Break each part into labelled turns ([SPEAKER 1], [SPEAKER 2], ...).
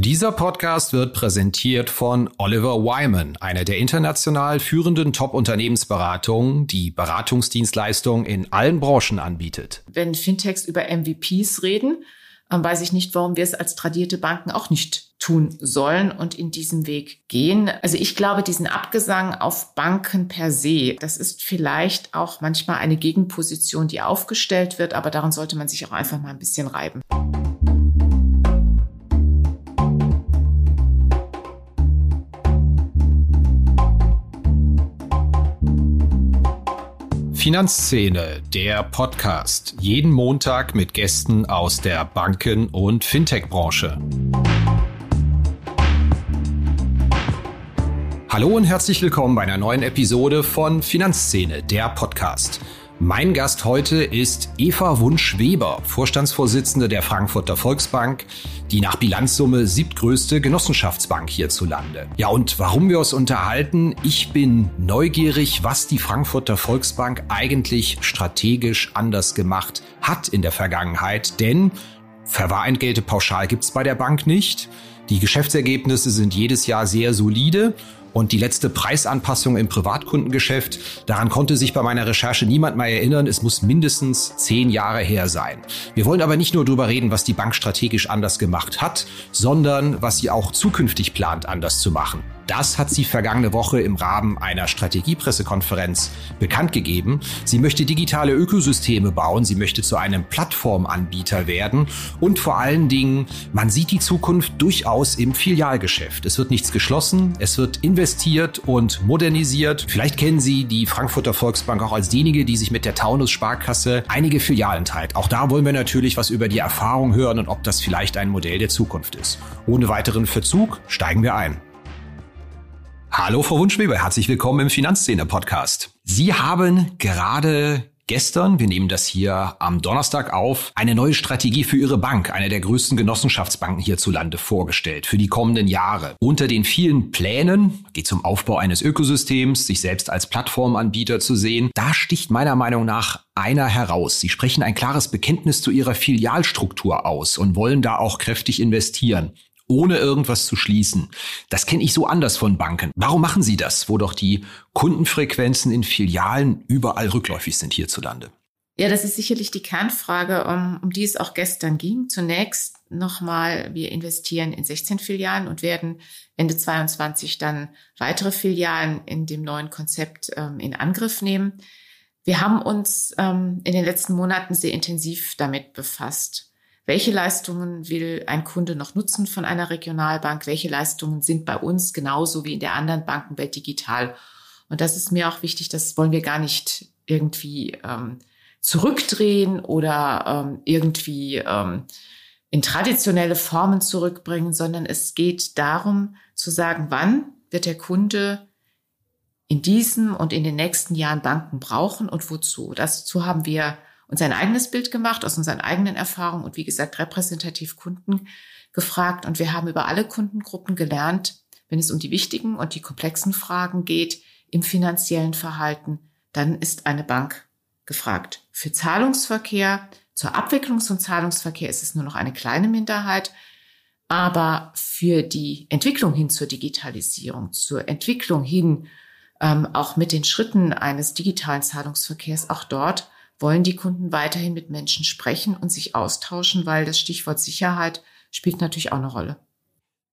[SPEAKER 1] Dieser Podcast wird präsentiert von Oliver Wyman, einer der international führenden Top-Unternehmensberatungen, die Beratungsdienstleistungen in allen Branchen anbietet.
[SPEAKER 2] Wenn Fintechs über MVPs reden, weiß ich nicht, warum wir es als tradierte Banken auch nicht tun sollen und in diesem Weg gehen. Also ich glaube, diesen Abgesang auf Banken per se, das ist vielleicht auch manchmal eine Gegenposition, die aufgestellt wird, aber daran sollte man sich auch einfach mal ein bisschen reiben.
[SPEAKER 1] Finanzszene, der Podcast. Jeden Montag mit Gästen aus der Banken- und Fintech-Branche. Hallo und herzlich willkommen bei einer neuen Episode von Finanzszene, der Podcast. Mein Gast heute ist Eva Wunsch-Weber, Vorstandsvorsitzende der Frankfurter Volksbank, die nach Bilanzsumme siebtgrößte Genossenschaftsbank hierzulande. Ja, und warum wir uns unterhalten? Ich bin neugierig, was die Frankfurter Volksbank eigentlich strategisch anders gemacht hat in der Vergangenheit, denn Verwahrentgelte pauschal gibt's bei der Bank nicht. Die Geschäftsergebnisse sind jedes Jahr sehr solide und die letzte Preisanpassung im Privatkundengeschäft, daran konnte sich bei meiner Recherche niemand mehr erinnern. Es muss mindestens zehn Jahre her sein. Wir wollen aber nicht nur darüber reden, was die Bank strategisch anders gemacht hat, sondern was sie auch zukünftig plant, anders zu machen. Das hat sie vergangene Woche im Rahmen einer Strategiepressekonferenz bekannt gegeben. Sie möchte digitale Ökosysteme bauen, sie möchte zu einem Plattformanbieter werden und vor allen Dingen, man sieht die Zukunft durchaus im Filialgeschäft. Es wird nichts geschlossen, es wird investiert und modernisiert. Vielleicht kennen Sie die Frankfurter Volksbank auch als diejenige, die sich mit der Taunus Sparkasse einige Filialen teilt. Auch da wollen wir natürlich was über die Erfahrung hören und ob das vielleicht ein Modell der Zukunft ist. Ohne weiteren Verzug steigen wir ein. Hallo, Frau Wunschweber, herzlich willkommen im Finanzszene-Podcast. Sie haben gerade gestern, wir nehmen das hier am Donnerstag auf, eine neue Strategie für Ihre Bank, eine der größten Genossenschaftsbanken hierzulande, vorgestellt für die kommenden Jahre. Unter den vielen Plänen geht es um Aufbau eines Ökosystems, sich selbst als Plattformanbieter zu sehen. Da sticht meiner Meinung nach einer heraus. Sie sprechen ein klares Bekenntnis zu Ihrer Filialstruktur aus und wollen da auch kräftig investieren ohne irgendwas zu schließen. Das kenne ich so anders von Banken. Warum machen Sie das, wo doch die Kundenfrequenzen in Filialen überall rückläufig sind hierzulande?
[SPEAKER 2] Ja, das ist sicherlich die Kernfrage, um, um die es auch gestern ging. Zunächst nochmal, wir investieren in 16 Filialen und werden Ende 22 dann weitere Filialen in dem neuen Konzept ähm, in Angriff nehmen. Wir haben uns ähm, in den letzten Monaten sehr intensiv damit befasst welche Leistungen will ein Kunde noch nutzen von einer Regionalbank? Welche Leistungen sind bei uns genauso wie in der anderen Bankenwelt digital? Und das ist mir auch wichtig, das wollen wir gar nicht irgendwie ähm, zurückdrehen oder ähm, irgendwie ähm, in traditionelle Formen zurückbringen, sondern es geht darum zu sagen, wann wird der Kunde in diesem und in den nächsten Jahren Banken brauchen und wozu. Dazu haben wir uns ein eigenes Bild gemacht aus unseren eigenen Erfahrungen und wie gesagt repräsentativ Kunden gefragt. Und wir haben über alle Kundengruppen gelernt, wenn es um die wichtigen und die komplexen Fragen geht im finanziellen Verhalten, dann ist eine Bank gefragt. Für Zahlungsverkehr, zur Abwicklungs- und Zahlungsverkehr ist es nur noch eine kleine Minderheit. Aber für die Entwicklung hin zur Digitalisierung, zur Entwicklung hin ähm, auch mit den Schritten eines digitalen Zahlungsverkehrs, auch dort wollen die Kunden weiterhin mit Menschen sprechen und sich austauschen, weil das Stichwort Sicherheit spielt natürlich auch eine Rolle.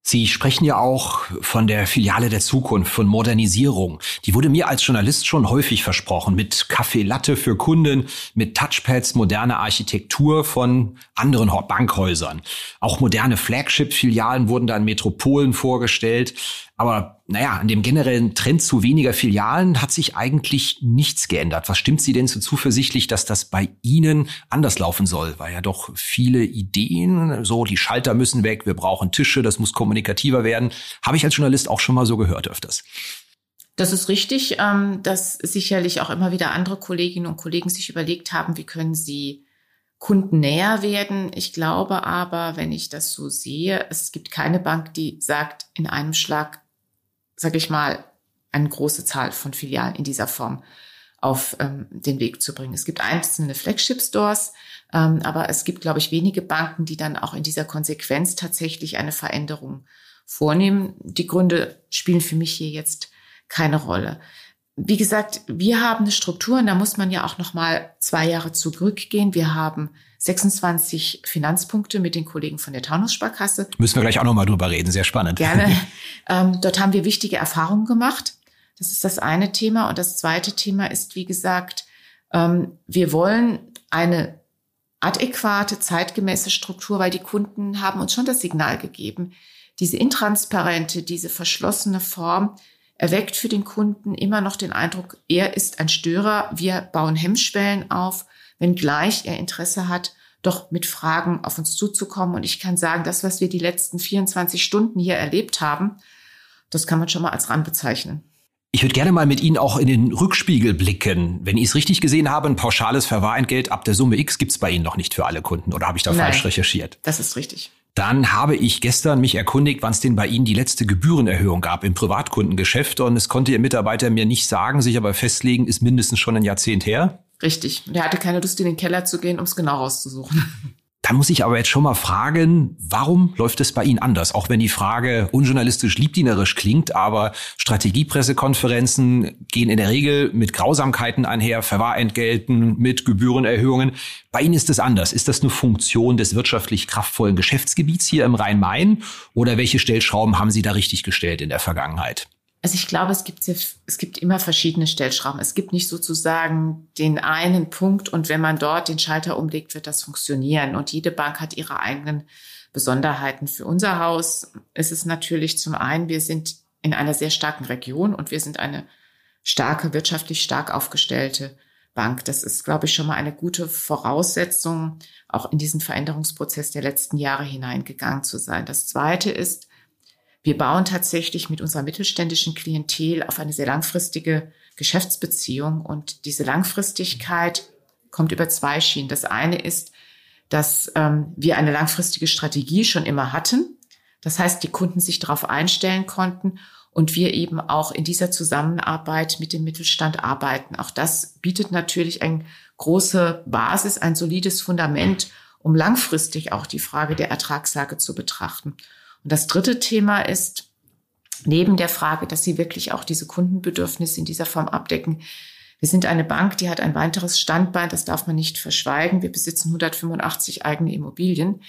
[SPEAKER 1] Sie sprechen ja auch von der Filiale der Zukunft, von Modernisierung. Die wurde mir als Journalist schon häufig versprochen, mit Kaffee Latte für Kunden, mit Touchpads, moderne Architektur von anderen Bankhäusern. Auch moderne Flagship-Filialen wurden da in Metropolen vorgestellt. Aber naja, an dem generellen Trend zu weniger Filialen hat sich eigentlich nichts geändert. Was stimmt Sie denn so zuversichtlich, dass das bei Ihnen anders laufen soll? Weil ja doch viele Ideen, so die Schalter müssen weg, wir brauchen Tische, das muss kommunikativer werden. Habe ich als Journalist auch schon mal so gehört öfters.
[SPEAKER 2] Das ist richtig, ähm, dass sicherlich auch immer wieder andere Kolleginnen und Kollegen sich überlegt haben, wie können sie Kunden näher werden. Ich glaube aber, wenn ich das so sehe, es gibt keine Bank, die sagt, in einem Schlag sage ich mal, eine große Zahl von Filialen in dieser Form auf ähm, den Weg zu bringen. Es gibt einzelne Flagship-Stores, ähm, aber es gibt, glaube ich, wenige Banken, die dann auch in dieser Konsequenz tatsächlich eine Veränderung vornehmen. Die Gründe spielen für mich hier jetzt keine Rolle. Wie gesagt, wir haben eine Struktur und da muss man ja auch noch mal zwei Jahre zurückgehen. Wir haben 26 Finanzpunkte mit den Kollegen von der Taunussparkasse.
[SPEAKER 1] Müssen wir gleich auch noch mal drüber reden. Sehr spannend.
[SPEAKER 2] Gerne. Ähm, dort haben wir wichtige Erfahrungen gemacht. Das ist das eine Thema. Und das zweite Thema ist, wie gesagt, ähm, wir wollen eine adäquate, zeitgemäße Struktur, weil die Kunden haben uns schon das Signal gegeben, diese intransparente, diese verschlossene Form erweckt für den Kunden immer noch den Eindruck, er ist ein Störer, wir bauen Hemmschwellen auf, wenngleich er Interesse hat, doch mit Fragen auf uns zuzukommen. Und ich kann sagen, das, was wir die letzten 24 Stunden hier erlebt haben, das kann man schon mal als RAN bezeichnen.
[SPEAKER 1] Ich würde gerne mal mit Ihnen auch in den Rückspiegel blicken. Wenn ich es richtig gesehen habe, ein pauschales Verwahrentgelt ab der Summe X gibt es bei Ihnen noch nicht für alle Kunden. Oder habe ich da Nein, falsch recherchiert?
[SPEAKER 2] Das ist richtig.
[SPEAKER 1] Dann habe ich gestern mich erkundigt, wann es denn bei Ihnen die letzte Gebührenerhöhung gab im Privatkundengeschäft. Und es konnte Ihr Mitarbeiter mir nicht sagen, sich aber festlegen, ist mindestens schon ein Jahrzehnt her.
[SPEAKER 2] Richtig. Und er hatte keine Lust, in den Keller zu gehen, um es genau rauszusuchen.
[SPEAKER 1] Da muss ich aber jetzt schon mal fragen, warum läuft es bei Ihnen anders? Auch wenn die Frage unjournalistisch liebdienerisch klingt, aber Strategiepressekonferenzen gehen in der Regel mit Grausamkeiten einher, Verwahrentgelten, mit Gebührenerhöhungen. Bei Ihnen ist es anders. Ist das eine Funktion des wirtschaftlich kraftvollen Geschäftsgebiets hier im Rhein-Main? Oder welche Stellschrauben haben Sie da richtig gestellt in der Vergangenheit?
[SPEAKER 2] Also ich glaube, es gibt, es gibt immer verschiedene Stellschrauben. Es gibt nicht sozusagen den einen Punkt und wenn man dort den Schalter umlegt, wird das funktionieren. Und jede Bank hat ihre eigenen Besonderheiten. Für unser Haus ist es natürlich zum einen, wir sind in einer sehr starken Region und wir sind eine starke, wirtschaftlich stark aufgestellte Bank. Das ist, glaube ich, schon mal eine gute Voraussetzung, auch in diesen Veränderungsprozess der letzten Jahre hineingegangen zu sein. Das zweite ist, wir bauen tatsächlich mit unserer mittelständischen Klientel auf eine sehr langfristige Geschäftsbeziehung und diese Langfristigkeit kommt über zwei Schienen. Das eine ist, dass ähm, wir eine langfristige Strategie schon immer hatten. Das heißt, die Kunden sich darauf einstellen konnten und wir eben auch in dieser Zusammenarbeit mit dem Mittelstand arbeiten. Auch das bietet natürlich eine große Basis, ein solides Fundament, um langfristig auch die Frage der Ertragslage zu betrachten. Und das dritte Thema ist, neben der Frage, dass sie wirklich auch diese Kundenbedürfnisse in dieser Form abdecken, wir sind eine Bank, die hat ein weiteres Standbein, das darf man nicht verschweigen. Wir besitzen 185 eigene Immobilien.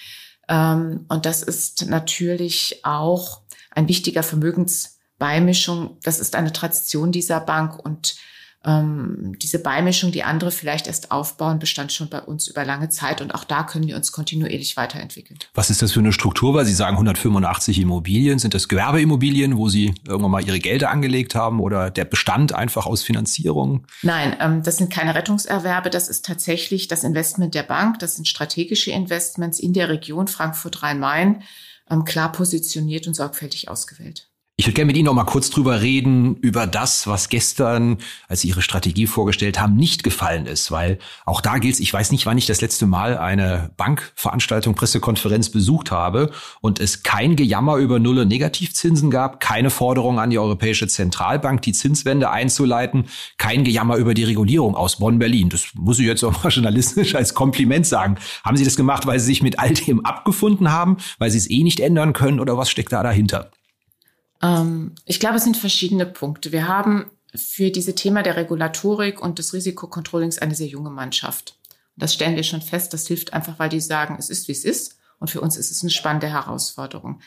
[SPEAKER 2] Ähm, und das ist natürlich auch ein wichtiger Vermögensbeimischung. Das ist eine Tradition dieser Bank und ähm, diese Beimischung, die andere vielleicht erst aufbauen, bestand schon bei uns über lange Zeit und auch da können wir uns kontinuierlich weiterentwickeln.
[SPEAKER 1] Was ist das für eine Struktur? Weil Sie sagen 185 Immobilien. Sind das Gewerbeimmobilien, wo Sie irgendwann mal Ihre Gelder angelegt haben oder der Bestand einfach aus Finanzierung?
[SPEAKER 2] Nein, ähm, das sind keine Rettungserwerbe. Das ist tatsächlich das Investment der Bank. Das sind strategische Investments in der Region Frankfurt-Rhein-Main, ähm, klar positioniert und sorgfältig ausgewählt.
[SPEAKER 1] Ich würde gerne mit Ihnen noch mal kurz drüber reden, über das, was gestern, als Sie Ihre Strategie vorgestellt haben, nicht gefallen ist. Weil auch da gilt ich weiß nicht, wann ich das letzte Mal eine Bankveranstaltung, Pressekonferenz besucht habe und es kein Gejammer über Null- und Negativzinsen gab, keine Forderung an die Europäische Zentralbank, die Zinswende einzuleiten, kein Gejammer über die Regulierung aus Bonn-Berlin. Das muss ich jetzt auch mal journalistisch als Kompliment sagen. Haben Sie das gemacht, weil Sie sich mit all dem abgefunden haben, weil Sie es eh nicht ändern können oder was steckt da dahinter?
[SPEAKER 2] Ähm, ich glaube, es sind verschiedene Punkte. Wir haben für diese Thema der Regulatorik und des Risikokontrollings eine sehr junge Mannschaft. Das stellen wir schon fest. Das hilft einfach, weil die sagen, es ist, wie es ist. Und für uns ist es eine spannende Herausforderung.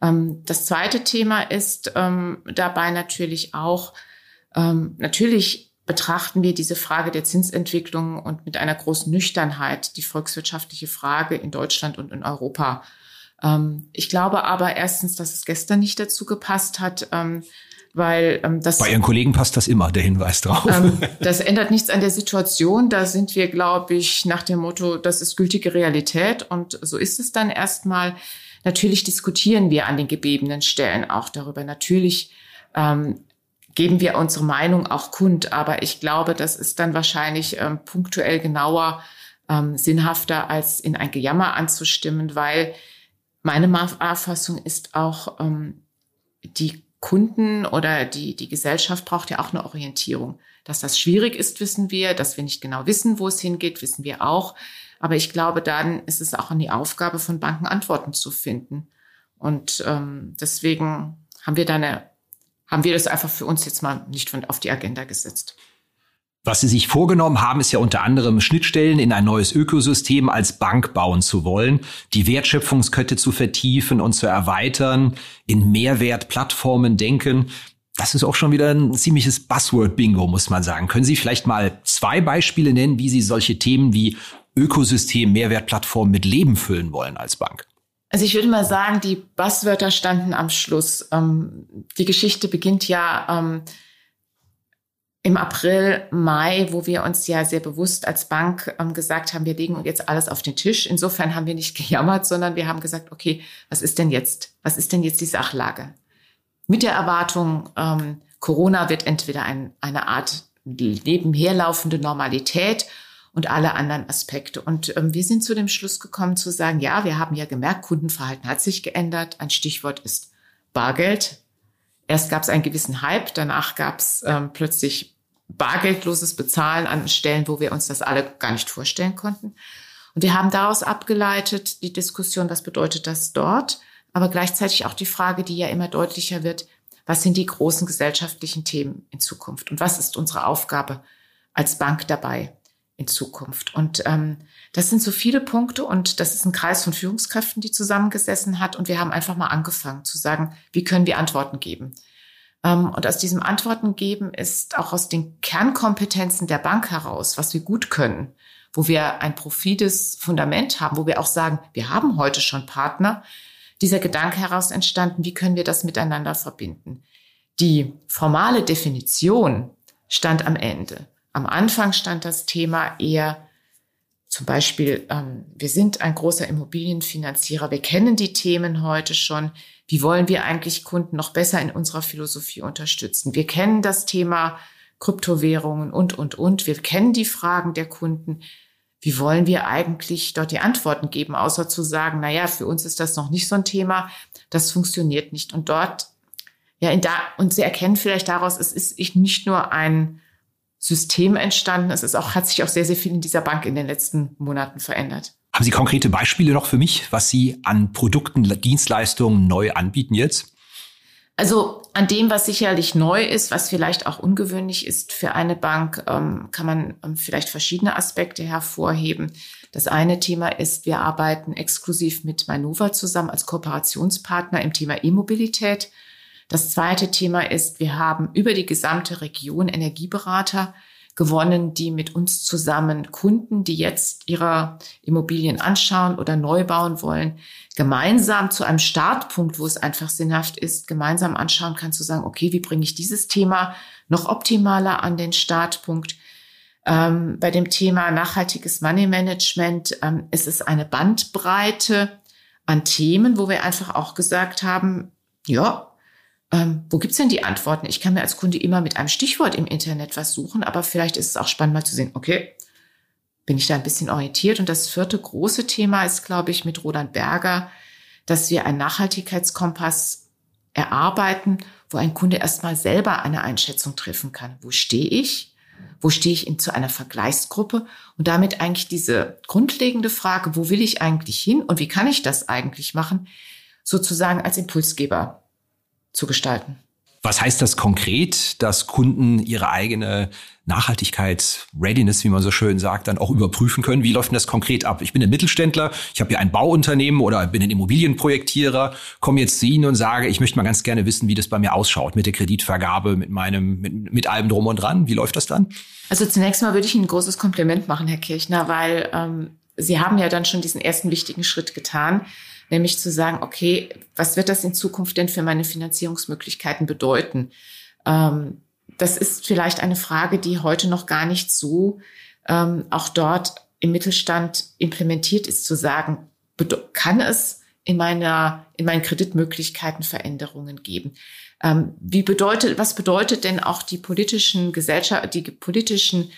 [SPEAKER 2] Ähm, das zweite Thema ist ähm, dabei natürlich auch, natürlich betrachten wir diese Frage der Zinsentwicklung und mit einer großen Nüchternheit die volkswirtschaftliche Frage in Deutschland und in Europa ähm, ich glaube aber erstens, dass es gestern nicht dazu gepasst hat, ähm, weil ähm, das
[SPEAKER 1] bei Ihren Kollegen passt das immer der Hinweis drauf.
[SPEAKER 2] Ähm, das ändert nichts an der Situation. Da sind wir, glaube ich, nach dem Motto, das ist gültige Realität und so ist es dann erstmal. Natürlich diskutieren wir an den gebebenen Stellen auch darüber. Natürlich ähm, geben wir unsere Meinung auch kund, aber ich glaube, das ist dann wahrscheinlich ähm, punktuell genauer ähm, sinnhafter, als in ein Gejammer anzustimmen, weil meine Auffassung ist auch, ähm, die Kunden oder die, die Gesellschaft braucht ja auch eine Orientierung. Dass das schwierig ist, wissen wir. Dass wir nicht genau wissen, wo es hingeht, wissen wir auch. Aber ich glaube, dann ist es auch an die Aufgabe von Banken, Antworten zu finden. Und ähm, deswegen haben wir da eine, haben wir das einfach für uns jetzt mal nicht von, auf die Agenda gesetzt.
[SPEAKER 1] Was Sie sich vorgenommen haben, ist ja unter anderem Schnittstellen in ein neues Ökosystem als Bank bauen zu wollen, die Wertschöpfungskette zu vertiefen und zu erweitern, in Mehrwertplattformen denken. Das ist auch schon wieder ein ziemliches Buzzword-Bingo, muss man sagen. Können Sie vielleicht mal zwei Beispiele nennen, wie Sie solche Themen wie Ökosystem, Mehrwertplattform mit Leben füllen wollen als Bank?
[SPEAKER 2] Also ich würde mal sagen, die Buzzwörter standen am Schluss. Ähm, die Geschichte beginnt ja ähm, im April, Mai, wo wir uns ja sehr bewusst als Bank ähm, gesagt haben, wir legen jetzt alles auf den Tisch. Insofern haben wir nicht gejammert, sondern wir haben gesagt, okay, was ist denn jetzt? Was ist denn jetzt die Sachlage? Mit der Erwartung, ähm, Corona wird entweder ein, eine Art nebenherlaufende Normalität und alle anderen Aspekte. Und ähm, wir sind zu dem Schluss gekommen zu sagen, ja, wir haben ja gemerkt, Kundenverhalten hat sich geändert. Ein Stichwort ist Bargeld. Erst gab es einen gewissen Hype, danach gab es ähm, plötzlich bargeldloses Bezahlen an Stellen, wo wir uns das alle gar nicht vorstellen konnten. Und wir haben daraus abgeleitet die Diskussion, was bedeutet das dort, aber gleichzeitig auch die Frage, die ja immer deutlicher wird, was sind die großen gesellschaftlichen Themen in Zukunft? Und was ist unsere Aufgabe als Bank dabei in Zukunft. Und ähm, das sind so viele Punkte und das ist ein Kreis von Führungskräften, die zusammengesessen hat und wir haben einfach mal angefangen zu sagen, wie können wir Antworten geben. Ähm, und aus diesem Antworten geben ist auch aus den Kernkompetenzen der Bank heraus, was wir gut können, wo wir ein profiles Fundament haben, wo wir auch sagen, wir haben heute schon Partner, dieser Gedanke heraus entstanden, wie können wir das miteinander verbinden. Die formale Definition stand am Ende. Am Anfang stand das Thema eher zum Beispiel, ähm, wir sind ein großer Immobilienfinanzierer, wir kennen die Themen heute schon, wie wollen wir eigentlich Kunden noch besser in unserer Philosophie unterstützen? Wir kennen das Thema Kryptowährungen und, und, und. Wir kennen die Fragen der Kunden. Wie wollen wir eigentlich dort die Antworten geben, außer zu sagen, na ja, für uns ist das noch nicht so ein Thema. Das funktioniert nicht. Und dort, ja, in da, und Sie erkennen vielleicht daraus, es ist nicht nur ein System entstanden, es ist auch, hat sich auch sehr, sehr viel in dieser Bank in den letzten Monaten verändert.
[SPEAKER 1] Haben Sie konkrete Beispiele noch für mich, was Sie an Produkten, Dienstleistungen neu anbieten jetzt?
[SPEAKER 2] Also an dem, was sicherlich neu ist, was vielleicht auch ungewöhnlich ist für eine Bank, ähm, kann man ähm, vielleicht verschiedene Aspekte hervorheben. Das eine Thema ist, wir arbeiten exklusiv mit Manova zusammen als Kooperationspartner im Thema E-Mobilität. Das zweite Thema ist, wir haben über die gesamte Region Energieberater, gewonnen, die mit uns zusammen Kunden, die jetzt ihre Immobilien anschauen oder neu bauen wollen, gemeinsam zu einem Startpunkt, wo es einfach sinnhaft ist, gemeinsam anschauen kann, zu sagen, okay, wie bringe ich dieses Thema noch optimaler an den Startpunkt? Ähm, bei dem Thema nachhaltiges Money Management ähm, ist es eine Bandbreite an Themen, wo wir einfach auch gesagt haben, ja, ähm, wo gibt's denn die Antworten? Ich kann mir als Kunde immer mit einem Stichwort im Internet was suchen, aber vielleicht ist es auch spannend mal zu sehen, okay, bin ich da ein bisschen orientiert. Und das vierte große Thema ist, glaube ich, mit Roland Berger, dass wir einen Nachhaltigkeitskompass erarbeiten, wo ein Kunde erstmal selber eine Einschätzung treffen kann. Wo stehe ich? Wo stehe ich in zu einer Vergleichsgruppe? Und damit eigentlich diese grundlegende Frage, wo will ich eigentlich hin und wie kann ich das eigentlich machen, sozusagen als Impulsgeber zu gestalten.
[SPEAKER 1] Was heißt das konkret, dass Kunden ihre eigene Nachhaltigkeits-Readiness, wie man so schön sagt, dann auch überprüfen können? Wie läuft denn das konkret ab? Ich bin ein Mittelständler, ich habe hier ein Bauunternehmen oder bin ein Immobilienprojektierer, komme jetzt zu Ihnen und sage, ich möchte mal ganz gerne wissen, wie das bei mir ausschaut mit der Kreditvergabe, mit meinem, mit, mit allem drum und dran. Wie läuft das dann?
[SPEAKER 2] Also zunächst mal würde ich Ihnen ein großes Kompliment machen, Herr Kirchner, weil ähm, Sie haben ja dann schon diesen ersten wichtigen Schritt getan nämlich zu sagen, okay, was wird das in Zukunft denn für meine Finanzierungsmöglichkeiten bedeuten? Ähm, das ist vielleicht eine Frage, die heute noch gar nicht so ähm, auch dort im Mittelstand implementiert ist, zu sagen, kann es in meiner, in meinen Kreditmöglichkeiten Veränderungen geben? Ähm, wie bedeutet, was bedeutet denn auch die politischen Gesellschaft, die politischen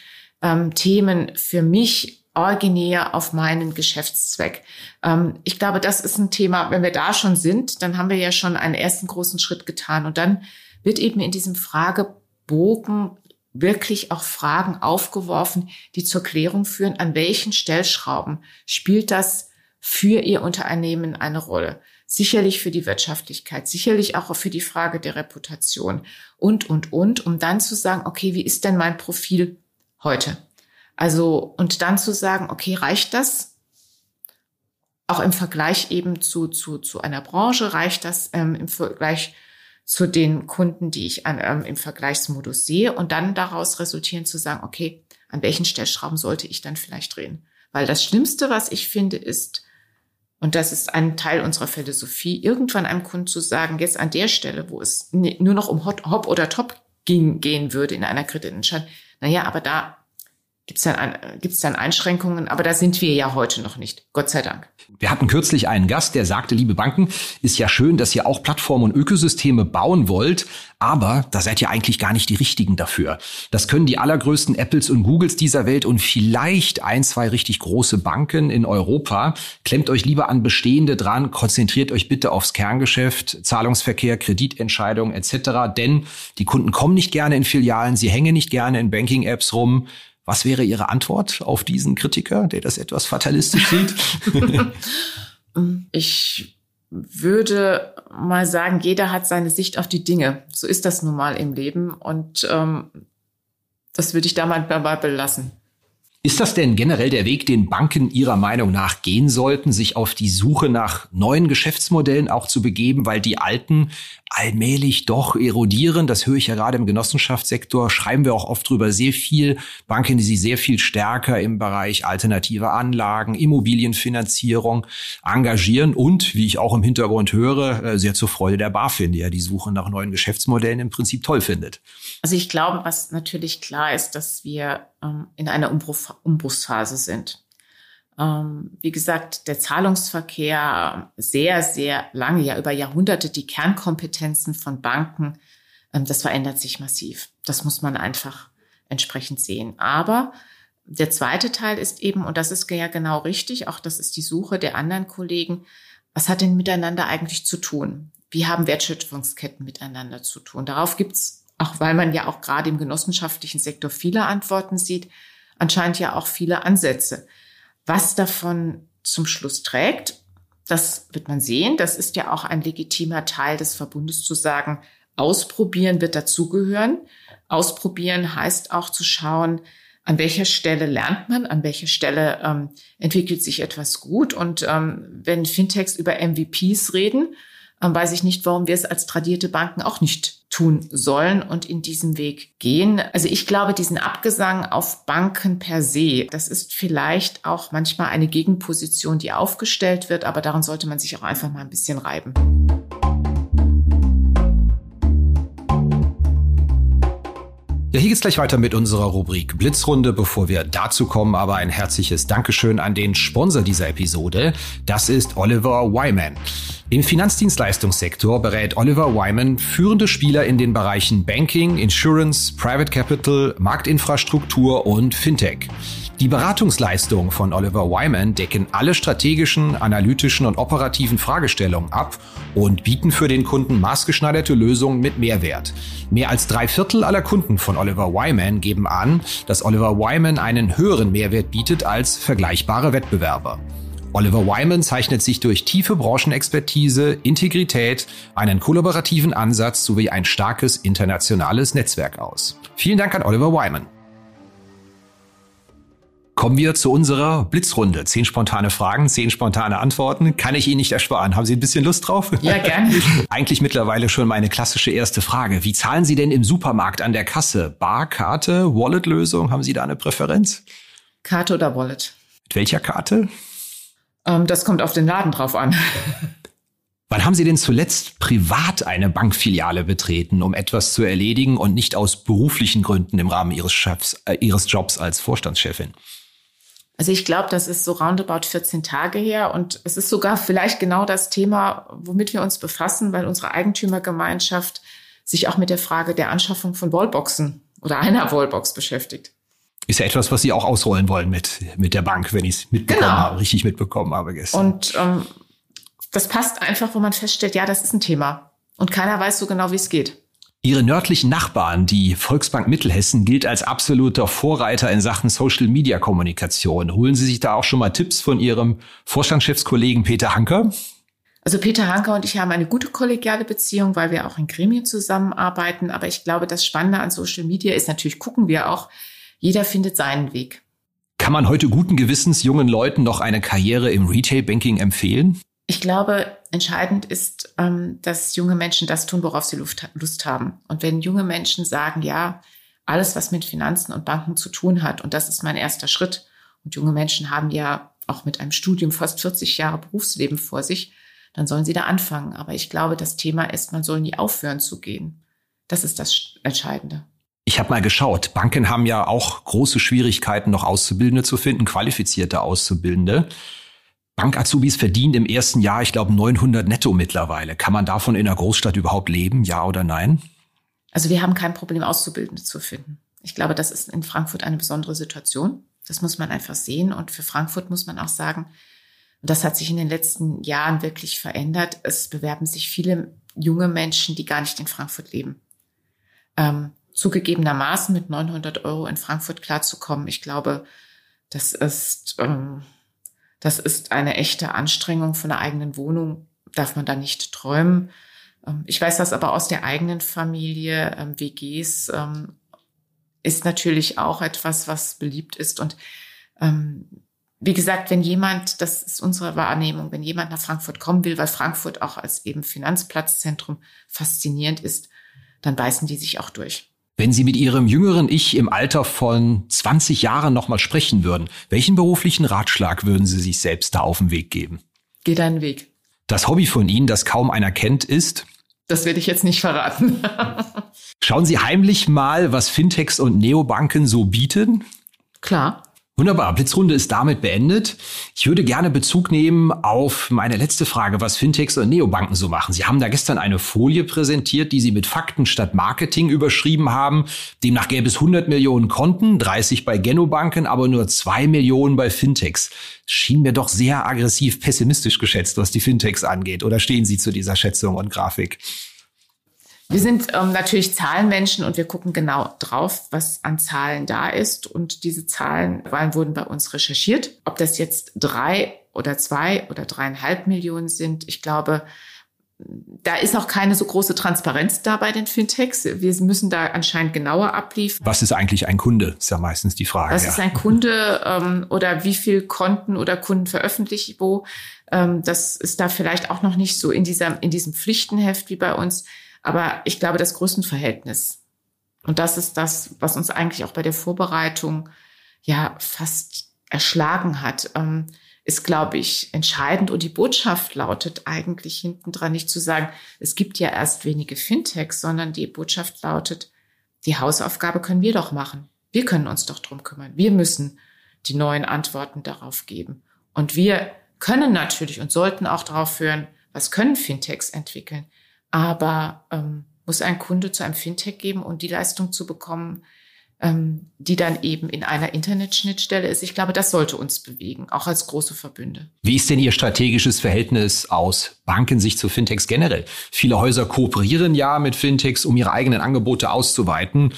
[SPEAKER 2] ähm, Themen für mich originär auf meinen Geschäftszweck. Ähm, ich glaube, das ist ein Thema, wenn wir da schon sind, dann haben wir ja schon einen ersten großen Schritt getan. Und dann wird eben in diesem Fragebogen wirklich auch Fragen aufgeworfen, die zur Klärung führen, an welchen Stellschrauben spielt das für Ihr Unternehmen eine Rolle. Sicherlich für die Wirtschaftlichkeit, sicherlich auch für die Frage der Reputation und, und, und, um dann zu sagen, okay, wie ist denn mein Profil heute? Also, und dann zu sagen, okay, reicht das? Auch im Vergleich eben zu, zu, zu einer Branche, reicht das ähm, im Vergleich zu den Kunden, die ich an, ähm, im Vergleichsmodus sehe und dann daraus resultieren zu sagen, okay, an welchen Stellschrauben sollte ich dann vielleicht drehen? Weil das Schlimmste, was ich finde, ist, und das ist ein Teil unserer Philosophie, irgendwann einem Kunden zu sagen, jetzt an der Stelle, wo es nur noch um Hop oder Top ging, gehen würde in einer Kreditentscheidung, naja, aber da Gibt es dann, gibt's dann Einschränkungen? Aber da sind wir ja heute noch nicht. Gott sei Dank.
[SPEAKER 1] Wir hatten kürzlich einen Gast, der sagte, liebe Banken, ist ja schön, dass ihr auch Plattformen und Ökosysteme bauen wollt, aber da seid ihr eigentlich gar nicht die Richtigen dafür. Das können die allergrößten Apples und Googles dieser Welt und vielleicht ein, zwei richtig große Banken in Europa. Klemmt euch lieber an bestehende dran, konzentriert euch bitte aufs Kerngeschäft, Zahlungsverkehr, Kreditentscheidungen etc., denn die Kunden kommen nicht gerne in Filialen, sie hängen nicht gerne in Banking-Apps rum. Was wäre Ihre Antwort auf diesen Kritiker, der das etwas fatalistisch sieht?
[SPEAKER 2] ich würde mal sagen, jeder hat seine Sicht auf die Dinge. So ist das nun mal im Leben und ähm, das würde ich da mal dabei belassen.
[SPEAKER 1] Ist das denn generell der Weg, den Banken Ihrer Meinung nach gehen sollten, sich auf die Suche nach neuen Geschäftsmodellen auch zu begeben, weil die alten allmählich doch erodieren? Das höre ich ja gerade im Genossenschaftssektor, schreiben wir auch oft drüber, sehr viel Banken, die sich sehr viel stärker im Bereich alternative Anlagen, Immobilienfinanzierung engagieren und, wie ich auch im Hintergrund höre, äh, sehr zur Freude der BaFin, die ja die Suche nach neuen Geschäftsmodellen im Prinzip toll findet.
[SPEAKER 2] Also ich glaube, was natürlich klar ist, dass wir in einer Umbruch, Umbruchsphase sind. Ähm, wie gesagt, der Zahlungsverkehr sehr, sehr lange, ja über Jahrhunderte, die Kernkompetenzen von Banken, ähm, das verändert sich massiv. Das muss man einfach entsprechend sehen. Aber der zweite Teil ist eben, und das ist ja genau richtig, auch das ist die Suche der anderen Kollegen, was hat denn miteinander eigentlich zu tun? Wie haben Wertschöpfungsketten miteinander zu tun? Darauf gibt's, auch weil man ja auch gerade im genossenschaftlichen Sektor viele Antworten sieht, anscheinend ja auch viele Ansätze. Was davon zum Schluss trägt, das wird man sehen. Das ist ja auch ein legitimer Teil des Verbundes zu sagen, ausprobieren wird dazugehören. Ausprobieren heißt auch zu schauen, an welcher Stelle lernt man, an welcher Stelle ähm, entwickelt sich etwas gut. Und ähm, wenn Fintechs über MVPs reden, weiß ich nicht, warum wir es als tradierte Banken auch nicht tun sollen und in diesem Weg gehen. Also ich glaube, diesen Abgesang auf Banken per se, das ist vielleicht auch manchmal eine Gegenposition, die aufgestellt wird, aber daran sollte man sich auch einfach mal ein bisschen reiben.
[SPEAKER 1] Ja, hier geht's gleich weiter mit unserer Rubrik Blitzrunde. Bevor wir dazu kommen, aber ein herzliches Dankeschön an den Sponsor dieser Episode. Das ist Oliver Wyman. Im Finanzdienstleistungssektor berät Oliver Wyman führende Spieler in den Bereichen Banking, Insurance, Private Capital, Marktinfrastruktur und Fintech. Die Beratungsleistungen von Oliver Wyman decken alle strategischen, analytischen und operativen Fragestellungen ab und bieten für den Kunden maßgeschneiderte Lösungen mit Mehrwert. Mehr als drei Viertel aller Kunden von Oliver Wyman geben an, dass Oliver Wyman einen höheren Mehrwert bietet als vergleichbare Wettbewerber. Oliver Wyman zeichnet sich durch tiefe Branchenexpertise, Integrität, einen kollaborativen Ansatz sowie ein starkes internationales Netzwerk aus. Vielen Dank an Oliver Wyman. Kommen wir zu unserer Blitzrunde. Zehn spontane Fragen, zehn spontane Antworten. Kann ich Ihnen nicht ersparen. Haben Sie ein bisschen Lust drauf?
[SPEAKER 2] Ja, gerne.
[SPEAKER 1] Eigentlich mittlerweile schon meine klassische erste Frage. Wie zahlen Sie denn im Supermarkt an der Kasse? Bar, Karte, Wallet-Lösung? Haben Sie da eine Präferenz?
[SPEAKER 2] Karte oder Wallet?
[SPEAKER 1] Mit welcher Karte?
[SPEAKER 2] Ähm, das kommt auf den Laden drauf an.
[SPEAKER 1] Wann haben Sie denn zuletzt privat eine Bankfiliale betreten, um etwas zu erledigen und nicht aus beruflichen Gründen im Rahmen Ihres, Chefs, äh, Ihres Jobs als Vorstandschefin?
[SPEAKER 2] Also ich glaube, das ist so roundabout 14 Tage her und es ist sogar vielleicht genau das Thema, womit wir uns befassen, weil unsere Eigentümergemeinschaft sich auch mit der Frage der Anschaffung von Wallboxen oder einer Wallbox beschäftigt.
[SPEAKER 1] Ist ja etwas, was Sie auch ausrollen wollen mit, mit der Bank, wenn ich es mitbekommen genau. habe, richtig mitbekommen habe gestern.
[SPEAKER 2] Und ähm, das passt einfach, wo man feststellt, ja, das ist ein Thema. Und keiner weiß so genau, wie es geht.
[SPEAKER 1] Ihre nördlichen Nachbarn, die Volksbank Mittelhessen, gilt als absoluter Vorreiter in Sachen Social-Media-Kommunikation. Holen Sie sich da auch schon mal Tipps von Ihrem Vorstandschefskollegen Peter Hanker?
[SPEAKER 2] Also Peter Hanker und ich haben eine gute kollegiale Beziehung, weil wir auch in Gremien zusammenarbeiten. Aber ich glaube, das Spannende an Social Media ist natürlich, gucken wir auch, jeder findet seinen Weg.
[SPEAKER 1] Kann man heute guten Gewissens jungen Leuten noch eine Karriere im Retail-Banking empfehlen?
[SPEAKER 2] Ich glaube, entscheidend ist, ähm, dass junge Menschen das tun, worauf sie Lust haben. Und wenn junge Menschen sagen, ja, alles, was mit Finanzen und Banken zu tun hat, und das ist mein erster Schritt, und junge Menschen haben ja auch mit einem Studium fast 40 Jahre Berufsleben vor sich, dann sollen sie da anfangen. Aber ich glaube, das Thema ist, man soll nie aufhören zu gehen. Das ist das Entscheidende.
[SPEAKER 1] Ich habe mal geschaut. Banken haben ja auch große Schwierigkeiten, noch Auszubildende zu finden, qualifizierte Auszubildende. Bank-Azubis verdienen im ersten Jahr, ich glaube, 900 netto mittlerweile. Kann man davon in einer Großstadt überhaupt leben, ja oder nein?
[SPEAKER 2] Also wir haben kein Problem, Auszubildende zu finden. Ich glaube, das ist in Frankfurt eine besondere Situation. Das muss man einfach sehen. Und für Frankfurt muss man auch sagen, das hat sich in den letzten Jahren wirklich verändert. Es bewerben sich viele junge Menschen, die gar nicht in Frankfurt leben. Ähm, zugegebenermaßen mit 900 Euro in Frankfurt klarzukommen, ich glaube, das ist ähm, das ist eine echte Anstrengung von der eigenen Wohnung, darf man da nicht träumen. Ähm, ich weiß das aber aus der eigenen Familie, ähm, WGs ähm, ist natürlich auch etwas, was beliebt ist. Und wie gesagt, wenn jemand, das ist unsere Wahrnehmung, wenn jemand nach Frankfurt kommen will, weil Frankfurt auch als eben Finanzplatzzentrum faszinierend ist, dann beißen die sich auch durch.
[SPEAKER 1] Wenn Sie mit Ihrem jüngeren Ich im Alter von 20 Jahren nochmal sprechen würden, welchen beruflichen Ratschlag würden Sie sich selbst da auf den Weg geben?
[SPEAKER 2] Geh deinen Weg.
[SPEAKER 1] Das Hobby von Ihnen, das kaum einer kennt, ist?
[SPEAKER 2] Das werde ich jetzt nicht verraten.
[SPEAKER 1] Schauen Sie heimlich mal, was Fintechs und Neobanken so bieten?
[SPEAKER 2] Klar.
[SPEAKER 1] Wunderbar, Blitzrunde ist damit beendet. Ich würde gerne Bezug nehmen auf meine letzte Frage, was Fintechs und Neobanken so machen. Sie haben da gestern eine Folie präsentiert, die Sie mit Fakten statt Marketing überschrieben haben. Demnach gäbe es 100 Millionen Konten, 30 bei Genobanken, aber nur 2 Millionen bei Fintechs. Schien mir doch sehr aggressiv pessimistisch geschätzt, was die Fintechs angeht. Oder stehen Sie zu dieser Schätzung und Grafik?
[SPEAKER 2] Wir sind ähm, natürlich Zahlenmenschen und wir gucken genau drauf, was an Zahlen da ist. Und diese Zahlen wurden bei uns recherchiert. Ob das jetzt drei oder zwei oder dreieinhalb Millionen sind, ich glaube, da ist auch keine so große Transparenz da bei den Fintechs. Wir müssen da anscheinend genauer abliefern.
[SPEAKER 1] Was ist eigentlich ein Kunde? Ist ja meistens die Frage.
[SPEAKER 2] Was ja. ist ein Kunde ähm, oder wie viel Konten oder Kunden veröffentliche ich wo? Ähm, das ist da vielleicht auch noch nicht so in, dieser, in diesem Pflichtenheft wie bei uns. Aber ich glaube, das Größenverhältnis, und das ist das, was uns eigentlich auch bei der Vorbereitung ja fast erschlagen hat, ähm, ist, glaube ich, entscheidend. Und die Botschaft lautet eigentlich hinten dran nicht zu sagen, es gibt ja erst wenige Fintechs, sondern die Botschaft lautet, die Hausaufgabe können wir doch machen. Wir können uns doch drum kümmern. Wir müssen die neuen Antworten darauf geben. Und wir können natürlich und sollten auch darauf hören, was können Fintechs entwickeln. Aber ähm, muss ein Kunde zu einem Fintech geben und die Leistung zu bekommen, ähm, die dann eben in einer Internetschnittstelle ist. Ich glaube, das sollte uns bewegen, auch als große Verbünde.
[SPEAKER 1] Wie ist denn Ihr strategisches Verhältnis aus Bankensicht zu Fintechs generell? Viele Häuser kooperieren ja mit Fintechs, um ihre eigenen Angebote auszuweiten.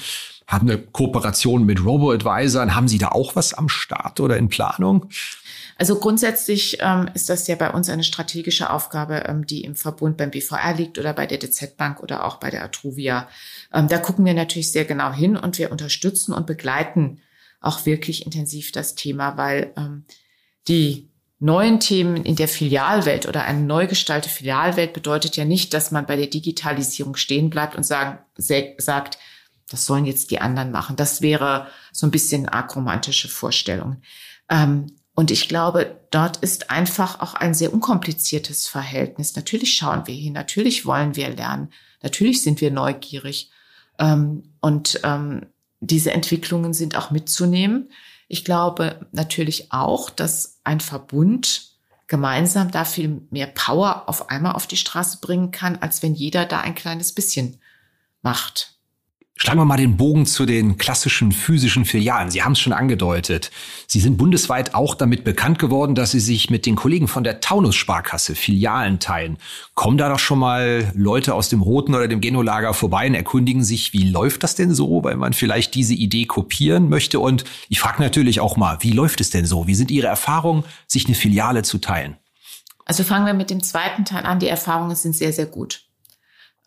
[SPEAKER 1] Haben eine Kooperation mit Robo-Advisern. Haben Sie da auch was am Start oder in Planung?
[SPEAKER 2] Also grundsätzlich ähm, ist das ja bei uns eine strategische Aufgabe, ähm, die im Verbund beim BVR liegt oder bei der DZ Bank oder auch bei der Atruvia. Ähm, da gucken wir natürlich sehr genau hin und wir unterstützen und begleiten auch wirklich intensiv das Thema, weil ähm, die neuen Themen in der Filialwelt oder eine neu gestaltete Filialwelt bedeutet ja nicht, dass man bei der Digitalisierung stehen bleibt und sagen, sagt, das sollen jetzt die anderen machen. Das wäre so ein bisschen arg romantische Vorstellung. Ähm, und ich glaube, dort ist einfach auch ein sehr unkompliziertes Verhältnis. Natürlich schauen wir hin, natürlich wollen wir lernen, natürlich sind wir neugierig. Ähm, und ähm, diese Entwicklungen sind auch mitzunehmen. Ich glaube natürlich auch, dass ein Verbund gemeinsam da viel mehr Power auf einmal auf die Straße bringen kann, als wenn jeder da ein kleines bisschen macht.
[SPEAKER 1] Schlagen wir mal den Bogen zu den klassischen physischen Filialen. Sie haben es schon angedeutet. Sie sind bundesweit auch damit bekannt geworden, dass Sie sich mit den Kollegen von der Taunus Sparkasse Filialen teilen. Kommen da doch schon mal Leute aus dem Roten oder dem Genolager vorbei und erkundigen sich, wie läuft das denn so, weil man vielleicht diese Idee kopieren möchte. Und ich frage natürlich auch mal, wie läuft es denn so? Wie sind Ihre Erfahrungen, sich eine Filiale zu teilen?
[SPEAKER 2] Also fangen wir mit dem zweiten Teil an. Die Erfahrungen sind sehr, sehr gut.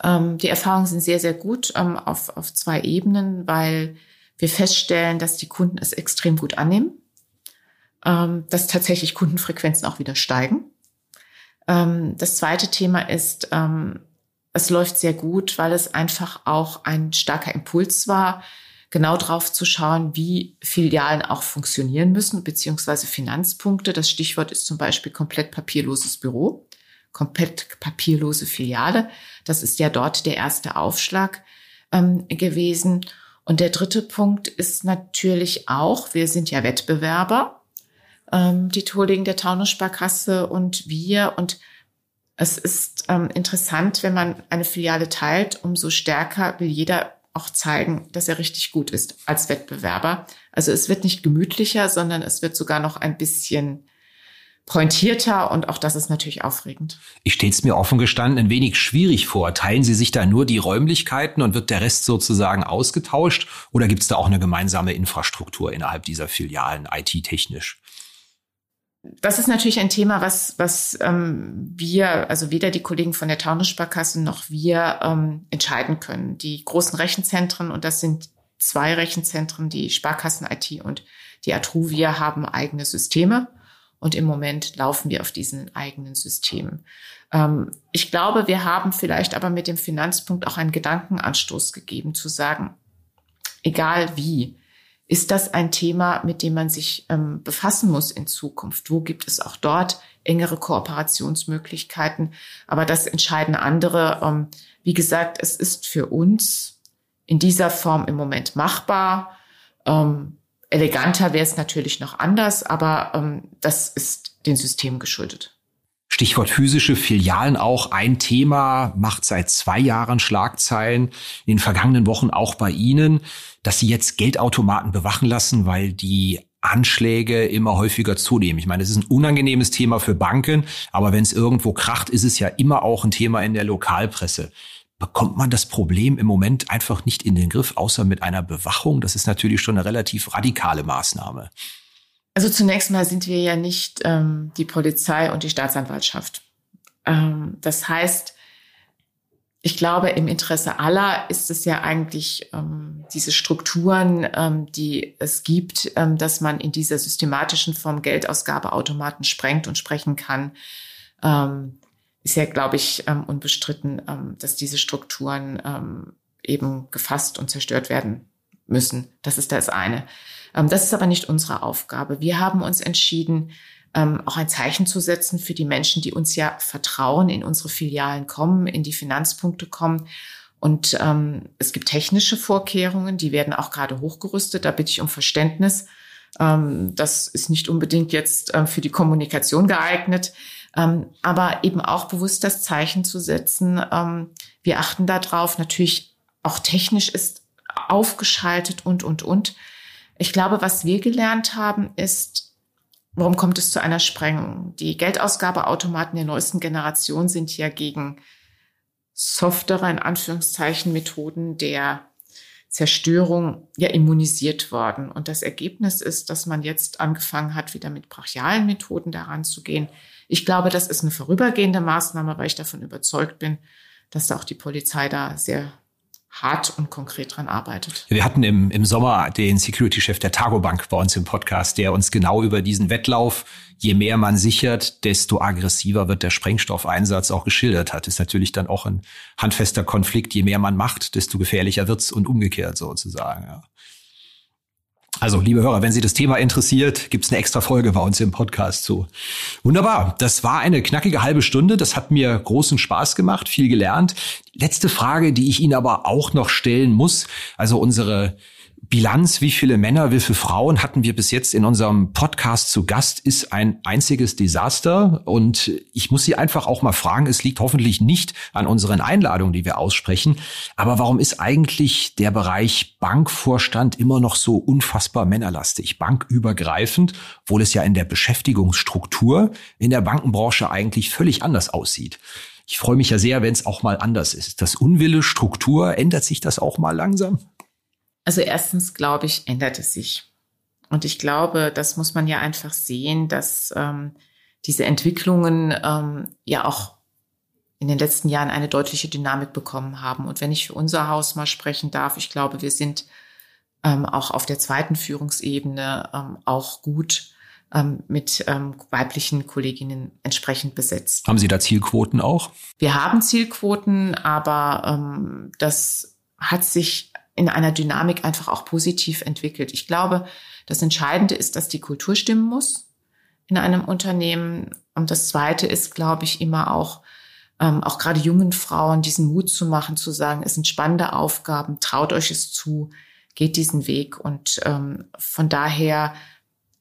[SPEAKER 2] Ähm, die Erfahrungen sind sehr, sehr gut ähm, auf, auf zwei Ebenen, weil wir feststellen, dass die Kunden es extrem gut annehmen, ähm, dass tatsächlich Kundenfrequenzen auch wieder steigen. Ähm, das zweite Thema ist, ähm, es läuft sehr gut, weil es einfach auch ein starker Impuls war, genau drauf zu schauen, wie Filialen auch funktionieren müssen, beziehungsweise Finanzpunkte. Das Stichwort ist zum Beispiel komplett papierloses Büro komplett papierlose Filiale. Das ist ja dort der erste Aufschlag ähm, gewesen. Und der dritte Punkt ist natürlich auch, wir sind ja Wettbewerber, ähm, die Holding der Taunus-Sparkasse und wir. Und es ist ähm, interessant, wenn man eine Filiale teilt, umso stärker will jeder auch zeigen, dass er richtig gut ist als Wettbewerber. Also es wird nicht gemütlicher, sondern es wird sogar noch ein bisschen pointierter und auch das ist natürlich aufregend.
[SPEAKER 1] Ich stehe es mir offen gestanden ein wenig schwierig vor. Teilen Sie sich da nur die Räumlichkeiten und wird der Rest sozusagen ausgetauscht oder gibt es da auch eine gemeinsame Infrastruktur innerhalb dieser Filialen IT-technisch?
[SPEAKER 2] Das ist natürlich ein Thema, was, was ähm, wir, also weder die Kollegen von der Taunus-Sparkasse noch wir ähm, entscheiden können. Die großen Rechenzentren, und das sind zwei Rechenzentren, die Sparkassen-IT und die Atruvia haben eigene Systeme und im Moment laufen wir auf diesen eigenen Systemen. Ähm, ich glaube, wir haben vielleicht aber mit dem Finanzpunkt auch einen Gedankenanstoß gegeben, zu sagen, egal wie, ist das ein Thema, mit dem man sich ähm, befassen muss in Zukunft? Wo gibt es auch dort engere Kooperationsmöglichkeiten? Aber das entscheiden andere. Ähm, wie gesagt, es ist für uns in dieser Form im Moment machbar. Ähm, Eleganter wäre es natürlich noch anders, aber ähm, das ist den Systemen geschuldet.
[SPEAKER 1] Stichwort physische Filialen auch ein Thema, macht seit zwei Jahren Schlagzeilen, in den vergangenen Wochen auch bei Ihnen, dass Sie jetzt Geldautomaten bewachen lassen, weil die Anschläge immer häufiger zunehmen. Ich meine, es ist ein unangenehmes Thema für Banken, aber wenn es irgendwo kracht, ist es ja immer auch ein Thema in der Lokalpresse bekommt man das Problem im Moment einfach nicht in den Griff, außer mit einer Bewachung. Das ist natürlich schon eine relativ radikale Maßnahme.
[SPEAKER 2] Also zunächst mal sind wir ja nicht ähm, die Polizei und die Staatsanwaltschaft. Ähm, das heißt, ich glaube, im Interesse aller ist es ja eigentlich ähm, diese Strukturen, ähm, die es gibt, ähm, dass man in dieser systematischen Form Geldausgabeautomaten sprengt und sprechen kann. Ähm, ist ja, glaube ich, ähm, unbestritten, ähm, dass diese Strukturen ähm, eben gefasst und zerstört werden müssen. Das ist das eine. Ähm, das ist aber nicht unsere Aufgabe. Wir haben uns entschieden, ähm, auch ein Zeichen zu setzen für die Menschen, die uns ja vertrauen, in unsere Filialen kommen, in die Finanzpunkte kommen. Und ähm, es gibt technische Vorkehrungen, die werden auch gerade hochgerüstet. Da bitte ich um Verständnis. Das ist nicht unbedingt jetzt für die Kommunikation geeignet. Ähm, aber eben auch bewusst das Zeichen zu setzen. Ähm, wir achten darauf, natürlich auch technisch ist aufgeschaltet und, und, und. Ich glaube, was wir gelernt haben, ist, warum kommt es zu einer Sprengung? Die Geldausgabeautomaten der neuesten Generation sind ja gegen softere, in Anführungszeichen, Methoden der Zerstörung ja immunisiert worden. Und das Ergebnis ist, dass man jetzt angefangen hat, wieder mit brachialen Methoden daran zu gehen. Ich glaube, das ist eine vorübergehende Maßnahme, weil ich davon überzeugt bin, dass da auch die Polizei da sehr hart und konkret dran arbeitet.
[SPEAKER 1] Wir hatten im, im Sommer den Security-Chef der Targo Bank bei uns im Podcast, der uns genau über diesen Wettlauf, je mehr man sichert, desto aggressiver wird der Sprengstoffeinsatz auch geschildert hat. Ist natürlich dann auch ein handfester Konflikt. Je mehr man macht, desto gefährlicher wird's und umgekehrt sozusagen. Ja. Also, liebe Hörer, wenn Sie das Thema interessiert, gibt's eine extra Folge bei uns im Podcast zu. Wunderbar. Das war eine knackige halbe Stunde. Das hat mir großen Spaß gemacht, viel gelernt. Letzte Frage, die ich Ihnen aber auch noch stellen muss. Also unsere Bilanz, wie viele Männer, wie viele Frauen hatten wir bis jetzt in unserem Podcast zu Gast, ist ein einziges Desaster. Und ich muss Sie einfach auch mal fragen, es liegt hoffentlich nicht an unseren Einladungen, die wir aussprechen. Aber warum ist eigentlich der Bereich Bankvorstand immer noch so unfassbar männerlastig, bankübergreifend, obwohl es ja in der Beschäftigungsstruktur in der Bankenbranche eigentlich völlig anders aussieht? Ich freue mich ja sehr, wenn es auch mal anders ist. Das Unwille, Struktur, ändert sich das auch mal langsam?
[SPEAKER 2] Also erstens, glaube ich, ändert es sich. Und ich glaube, das muss man ja einfach sehen, dass ähm, diese Entwicklungen ähm, ja auch in den letzten Jahren eine deutliche Dynamik bekommen haben. Und wenn ich für unser Haus mal sprechen darf, ich glaube, wir sind ähm, auch auf der zweiten Führungsebene ähm, auch gut ähm, mit ähm, weiblichen Kolleginnen entsprechend besetzt.
[SPEAKER 1] Haben Sie da Zielquoten auch?
[SPEAKER 2] Wir haben Zielquoten, aber ähm, das hat sich in einer Dynamik einfach auch positiv entwickelt. Ich glaube, das Entscheidende ist, dass die Kultur stimmen muss in einem Unternehmen. Und das Zweite ist, glaube ich, immer auch, ähm, auch gerade jungen Frauen diesen Mut zu machen, zu sagen, es sind spannende Aufgaben, traut euch es zu, geht diesen Weg. Und ähm, von daher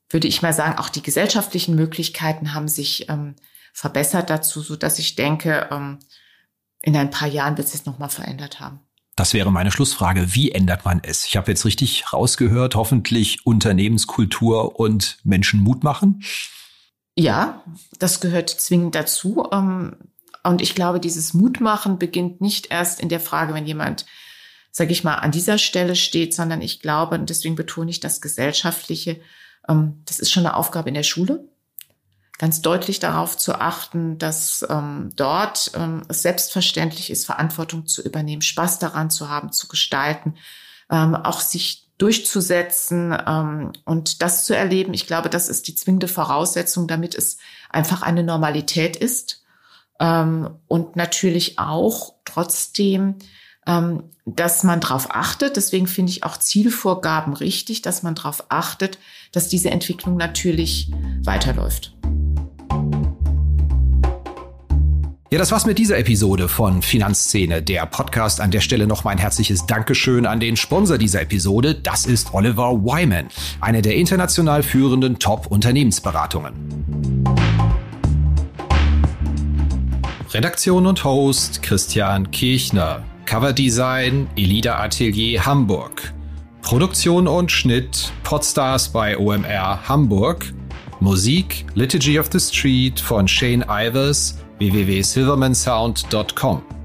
[SPEAKER 2] würde ich mal sagen, auch die gesellschaftlichen Möglichkeiten haben sich ähm, verbessert dazu, so dass ich denke, ähm, in ein paar Jahren wird es sich nochmal verändert haben.
[SPEAKER 1] Das wäre meine Schlussfrage. Wie ändert man es? Ich habe jetzt richtig rausgehört, hoffentlich Unternehmenskultur und Menschen Mut machen.
[SPEAKER 2] Ja, das gehört zwingend dazu. Ähm, und ich glaube, dieses Mutmachen beginnt nicht erst in der Frage, wenn jemand, sage ich mal, an dieser Stelle steht, sondern ich glaube, und deswegen betone ich das Gesellschaftliche, ähm, das ist schon eine Aufgabe in der Schule ganz deutlich darauf zu achten, dass ähm, dort ähm, es selbstverständlich ist, Verantwortung zu übernehmen, Spaß daran zu haben, zu gestalten, ähm, auch sich durchzusetzen ähm, und das zu erleben. Ich glaube, das ist die zwingende Voraussetzung, damit es einfach eine Normalität ist ähm, und natürlich auch trotzdem ähm, dass man darauf achtet. Deswegen finde ich auch Zielvorgaben richtig, dass man darauf achtet, dass diese Entwicklung natürlich weiterläuft.
[SPEAKER 1] Ja, das war's mit dieser Episode von Finanzszene, der Podcast. An der Stelle noch mein herzliches Dankeschön an den Sponsor dieser Episode. Das ist Oliver Wyman, eine der international führenden Top-Unternehmensberatungen. Redaktion und Host Christian Kirchner. Coverdesign Elida Atelier Hamburg. Produktion und Schnitt Podstars bei OMR Hamburg. Musik Liturgy of the Street von Shane Ivers www.silvermansound.com.